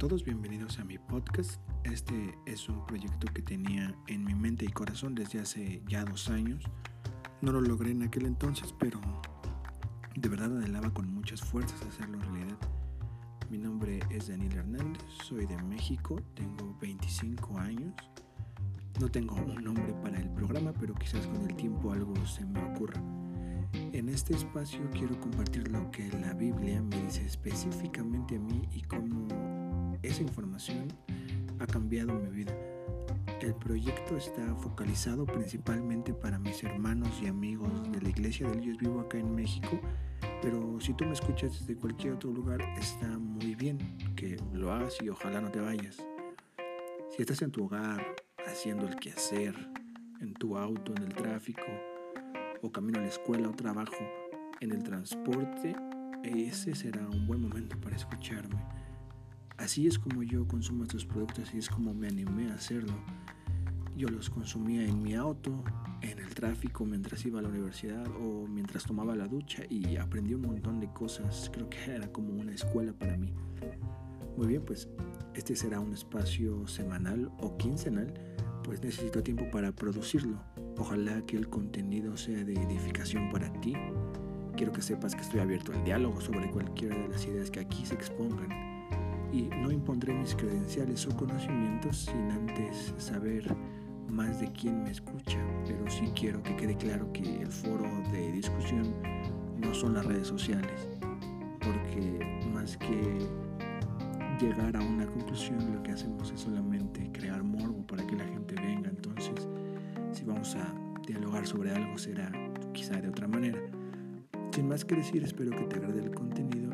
todos, bienvenidos a mi podcast. Este es un proyecto que tenía en mi mente y corazón desde hace ya dos años. No lo logré en aquel entonces, pero de verdad anhelaba con muchas fuerzas hacerlo realidad. Mi nombre es Daniel Hernández, soy de México, tengo 25 años. No tengo un nombre para el programa, pero quizás con el tiempo algo se me ocurra. En este espacio quiero compartir lo que la Biblia me dice específicamente a mí y cómo esa información ha cambiado mi vida. El proyecto está focalizado principalmente para mis hermanos y amigos de la iglesia del Dios vivo acá en México, pero si tú me escuchas desde cualquier otro lugar está muy bien que lo hagas y ojalá no te vayas. Si estás en tu hogar haciendo el quehacer, en tu auto, en el tráfico, o camino a la escuela o trabajo, en el transporte, ese será un buen momento para escucharme. Así es como yo consumo estos productos y es como me animé a hacerlo. Yo los consumía en mi auto, en el tráfico, mientras iba a la universidad o mientras tomaba la ducha y aprendí un montón de cosas. Creo que era como una escuela para mí. Muy bien, pues este será un espacio semanal o quincenal, pues necesito tiempo para producirlo. Ojalá que el contenido sea de edificación para ti. Quiero que sepas que estoy abierto al diálogo sobre cualquiera de las ideas que aquí se expongan y no impondré mis credenciales o conocimientos sin antes saber más de quién me escucha, pero sí quiero que quede claro que el foro de discusión no son las redes sociales, porque más que llegar a una conclusión lo que hacemos es solamente crear morbo para que la gente venga, entonces si vamos a dialogar sobre algo será quizá de otra manera. Sin más que decir, espero que te agrade el contenido